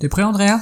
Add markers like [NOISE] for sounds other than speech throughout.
T'es prêt Andrea?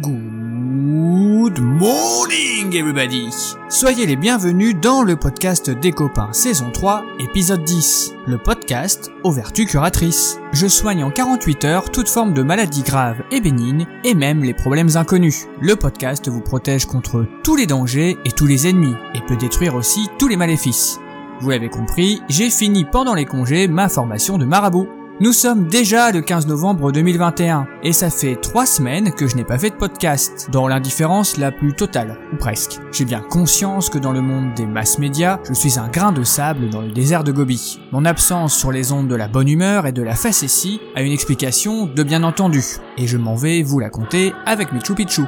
Good morning everybody Soyez les bienvenus dans le podcast des copains saison 3 épisode 10, le podcast aux vertus curatrices. Je soigne en 48 heures toute forme de maladie grave et bénigne et même les problèmes inconnus. Le podcast vous protège contre tous les dangers et tous les ennemis et peut détruire aussi tous les maléfices. Vous l'avez compris, j'ai fini pendant les congés ma formation de marabout. Nous sommes déjà le 15 novembre 2021 et ça fait trois semaines que je n'ai pas fait de podcast, dans l'indifférence la plus totale, ou presque. J'ai bien conscience que dans le monde des masses médias, je suis un grain de sable dans le désert de Gobi. Mon absence sur les ondes de la bonne humeur et de la facétie a une explication de bien entendu, et je m'en vais vous la conter avec Michu Picchu.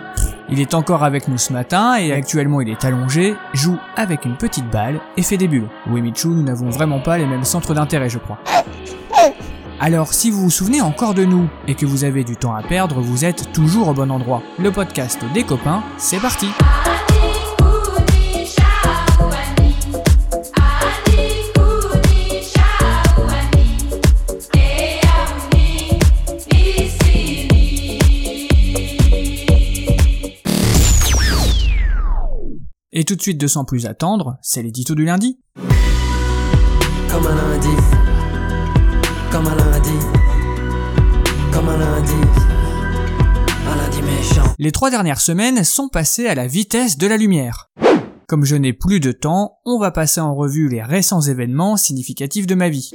Il est encore avec nous ce matin et actuellement il est allongé, joue avec une petite balle et fait des bulles. Oui Michu, nous n'avons vraiment pas les mêmes centres d'intérêt je crois. Alors si vous vous souvenez encore de nous et que vous avez du temps à perdre, vous êtes toujours au bon endroit. Le podcast des copains, c'est parti Et tout de suite, de sans plus attendre, c'est l'édito du lundi. Comme un lundi. Comme un lundi. Comme un lundi. Un lundi méchant. Les trois dernières semaines sont passées à la vitesse de la lumière. Comme je n'ai plus de temps, on va passer en revue les récents événements significatifs de ma vie.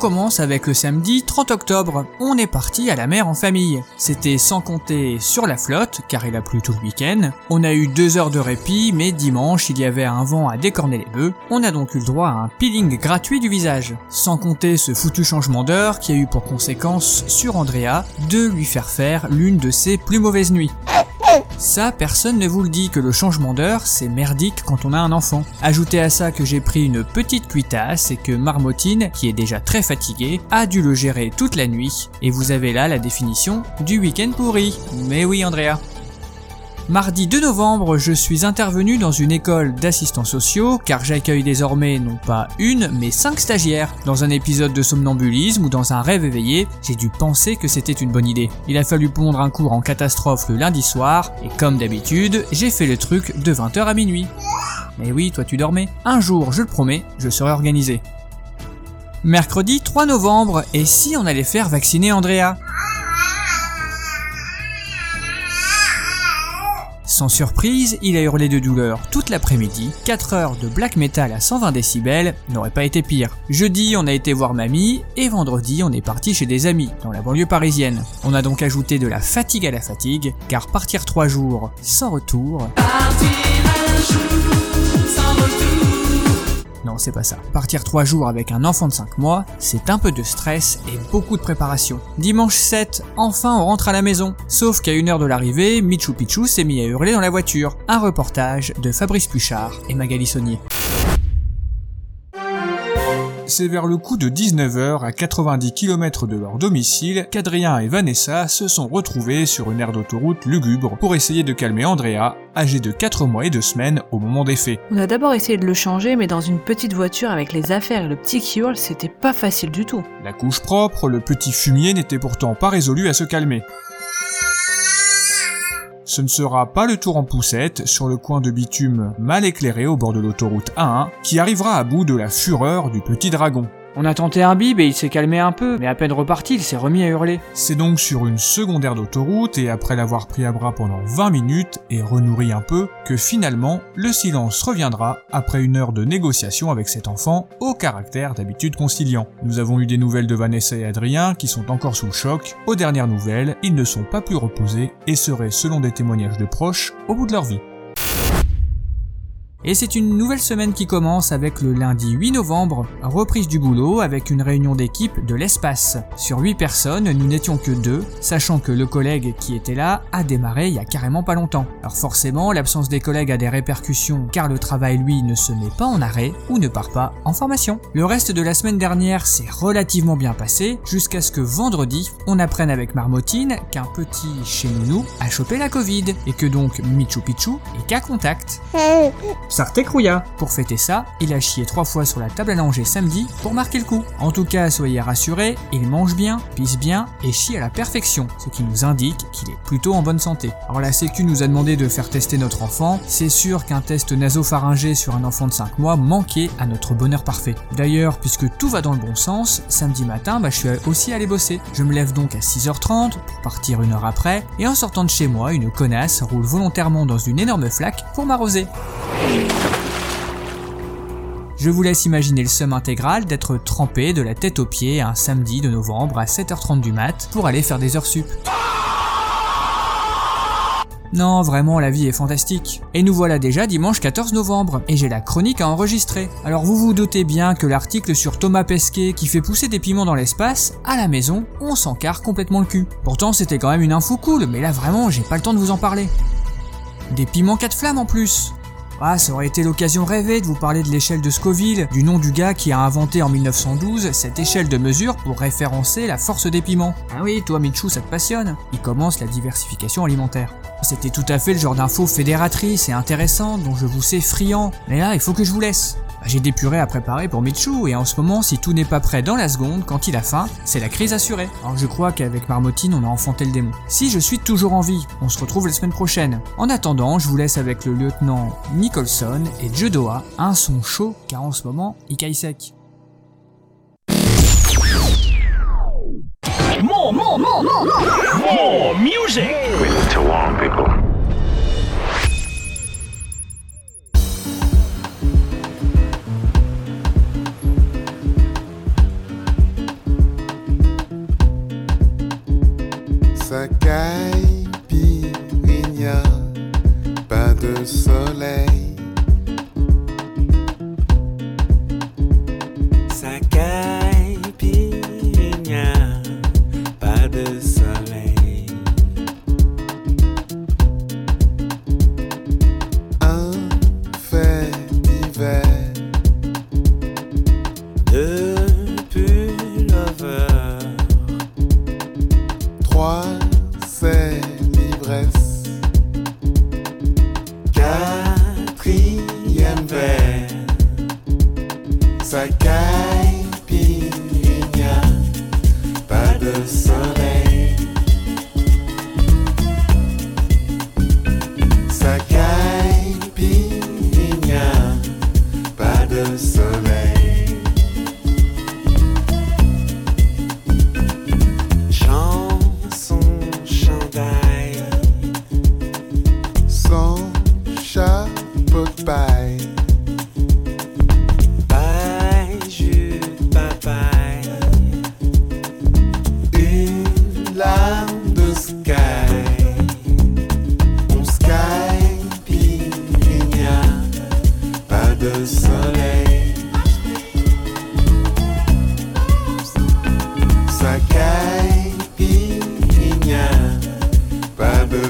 Commence avec le samedi 30 octobre. On est parti à la mer en famille. C'était sans compter sur la flotte, car il a plu tout le week-end. On a eu deux heures de répit, mais dimanche, il y avait un vent à décorner les bœufs. On a donc eu le droit à un peeling gratuit du visage. Sans compter ce foutu changement d'heure qui a eu pour conséquence sur Andrea de lui faire faire l'une de ses plus mauvaises nuits. Ça, personne ne vous le dit que le changement d'heure, c'est merdique quand on a un enfant. Ajoutez à ça que j'ai pris une petite cuitasse et que Marmotine, qui est déjà très fatiguée, a dû le gérer toute la nuit. Et vous avez là la définition du week-end pourri. Mais oui, Andrea. Mardi 2 novembre, je suis intervenu dans une école d'assistants sociaux car j'accueille désormais non pas une mais cinq stagiaires. Dans un épisode de somnambulisme ou dans un rêve éveillé, j'ai dû penser que c'était une bonne idée. Il a fallu pondre un cours en catastrophe le lundi soir et comme d'habitude, j'ai fait le truc de 20h à minuit. Mais oui, toi tu dormais. Un jour, je le promets, je serai organisé. Mercredi 3 novembre, et si on allait faire vacciner Andrea? Sans surprise, il a hurlé de douleur toute l'après-midi. 4 heures de black metal à 120 décibels n'aurait pas été pire. Jeudi, on a été voir mamie et vendredi, on est parti chez des amis dans la banlieue parisienne. On a donc ajouté de la fatigue à la fatigue, car partir 3 jours sans retour. Non, c'est pas ça. Partir 3 jours avec un enfant de 5 mois, c'est un peu de stress et beaucoup de préparation. Dimanche 7, enfin on rentre à la maison. Sauf qu'à une heure de l'arrivée, Michu Picchu s'est mis à hurler dans la voiture. Un reportage de Fabrice Puchard et Magali Saunier. C'est vers le coup de 19h à 90 km de leur domicile qu'Adrien et Vanessa se sont retrouvés sur une aire d'autoroute lugubre pour essayer de calmer Andrea, âgé de 4 mois et 2 semaines au moment des faits. On a d'abord essayé de le changer, mais dans une petite voiture avec les affaires et le petit qui hurle, c'était pas facile du tout. La couche propre, le petit fumier n'était pourtant pas résolu à se calmer. Ce ne sera pas le tour en poussette sur le coin de bitume mal éclairé au bord de l'autoroute A1 qui arrivera à bout de la fureur du petit dragon. On a tenté un bib et il s'est calmé un peu, mais à peine reparti, il s'est remis à hurler. C'est donc sur une secondaire d'autoroute et après l'avoir pris à bras pendant 20 minutes et renourri un peu, que finalement le silence reviendra après une heure de négociation avec cet enfant au caractère d'habitude conciliant. Nous avons eu des nouvelles de Vanessa et Adrien qui sont encore sous le choc. Aux dernières nouvelles, ils ne sont pas plus reposés et seraient, selon des témoignages de proches, au bout de leur vie. Et c'est une nouvelle semaine qui commence avec le lundi 8 novembre, reprise du boulot avec une réunion d'équipe de l'espace. Sur 8 personnes, nous n'étions que deux, sachant que le collègue qui était là a démarré il y a carrément pas longtemps. Alors forcément, l'absence des collègues a des répercussions car le travail lui ne se met pas en arrêt ou ne part pas en formation. Le reste de la semaine dernière s'est relativement bien passé jusqu'à ce que vendredi, on apprenne avec Marmotine qu'un petit chez nous a chopé la Covid et que donc Michou Pichou est qu'à contact. Pour fêter ça, il a chié trois fois sur la table à langer samedi pour marquer le coup. En tout cas, soyez rassurés, il mange bien, pisse bien et chie à la perfection, ce qui nous indique qu'il est plutôt en bonne santé. Alors la sécu nous a demandé de faire tester notre enfant, c'est sûr qu'un test nasopharyngé sur un enfant de 5 mois manquait à notre bonheur parfait. D'ailleurs, puisque tout va dans le bon sens, samedi matin, bah, je suis aussi allé bosser. Je me lève donc à 6h30 pour partir une heure après, et en sortant de chez moi, une connasse roule volontairement dans une énorme flaque pour m'arroser. Je vous laisse imaginer le somme intégral d'être trempé de la tête aux pieds un samedi de novembre à 7h30 du mat pour aller faire des heures sup. Non, vraiment, la vie est fantastique. Et nous voilà déjà dimanche 14 novembre, et j'ai la chronique à enregistrer. Alors vous vous doutez bien que l'article sur Thomas Pesquet qui fait pousser des piments dans l'espace, à la maison, on s'en carre complètement le cul. Pourtant c'était quand même une info cool, mais là vraiment j'ai pas le temps de vous en parler. Des piments 4 flammes en plus ah, ça aurait été l'occasion rêvée de vous parler de l'échelle de Scoville, du nom du gars qui a inventé en 1912 cette échelle de mesure pour référencer la force des piments. Ah oui, toi Michou, ça te passionne Il commence la diversification alimentaire. C'était tout à fait le genre d'info fédératrice et intéressante dont je vous sais friand, mais là il faut que je vous laisse. Bah, J'ai des purées à préparer pour Michou et en ce moment, si tout n'est pas prêt dans la seconde, quand il a faim, c'est la crise assurée. Alors je crois qu'avec Marmotine, on a enfanté le démon. Si je suis toujours en vie, on se retrouve la semaine prochaine. En attendant, je vous laisse avec le lieutenant Nicholson et Judoa, un son chaud car en ce moment, il caille sec. More, more, more, more, more, more music. We need to warn people. Caille, Pirigna, pas de soleil. Ça caille, pas de soleil. Chanson, chandail, Sans chapeau de paille,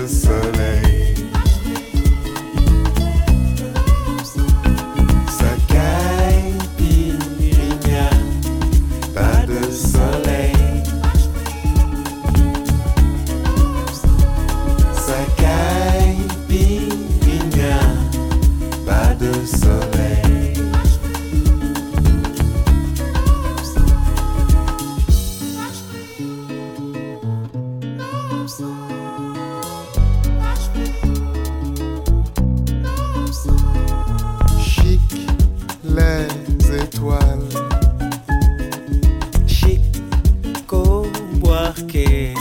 pas de que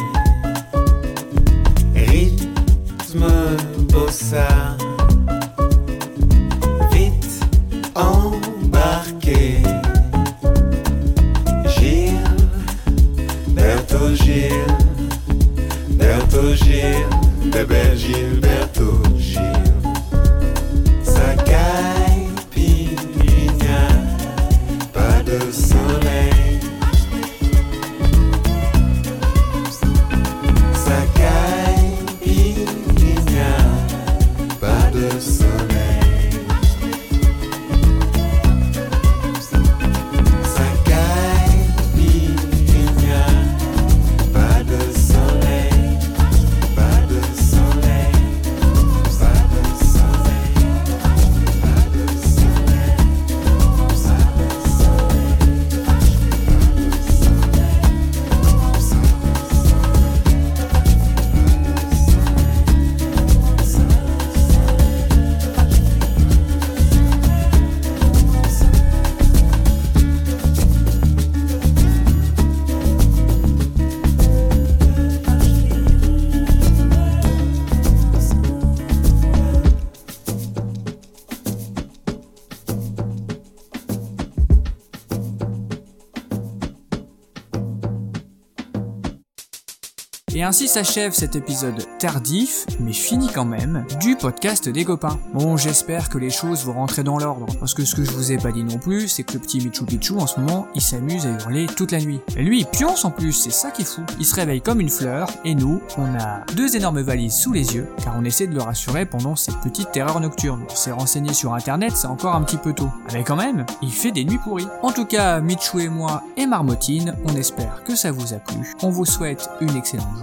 Et ainsi s'achève cet épisode tardif, mais fini quand même, du podcast des copains. Bon, j'espère que les choses vont rentrer dans l'ordre, parce que ce que je vous ai pas dit non plus, c'est que le petit Michou Pichou en ce moment, il s'amuse à hurler toute la nuit. Et lui, il pionce en plus, c'est ça qui est fou. Il se réveille comme une fleur, et nous, on a deux énormes valises sous les yeux, car on essaie de le rassurer pendant ses petites terreurs nocturnes. On s'est renseigné sur internet, c'est encore un petit peu tôt. Mais quand même, il fait des nuits pourries. En tout cas, Michou et moi et Marmotine, on espère que ça vous a plu. On vous souhaite une excellente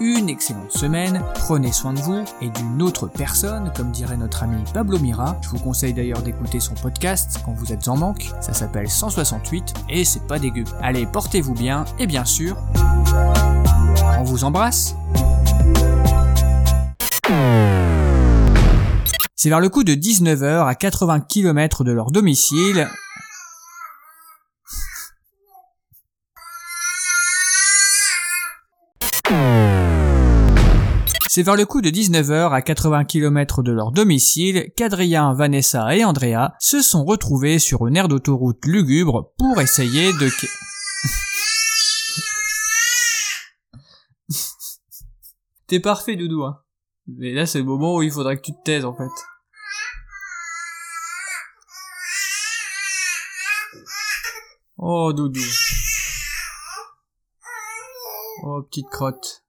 une excellente semaine, prenez soin de vous et d'une autre personne, comme dirait notre ami Pablo Mira. Je vous conseille d'ailleurs d'écouter son podcast quand vous êtes en manque, ça s'appelle 168 et c'est pas dégueu. Allez, portez-vous bien et bien sûr, on vous embrasse. C'est vers le coup de 19h à 80 km de leur domicile. C'est vers le coup de 19h à 80 km de leur domicile qu'Adrien, Vanessa et Andrea se sont retrouvés sur une aire d'autoroute lugubre pour essayer de... [LAUGHS] T'es parfait, Doudou, hein. Mais là, c'est le moment où il faudrait que tu te taises, en fait. Oh, Doudou. Oh, petite crotte.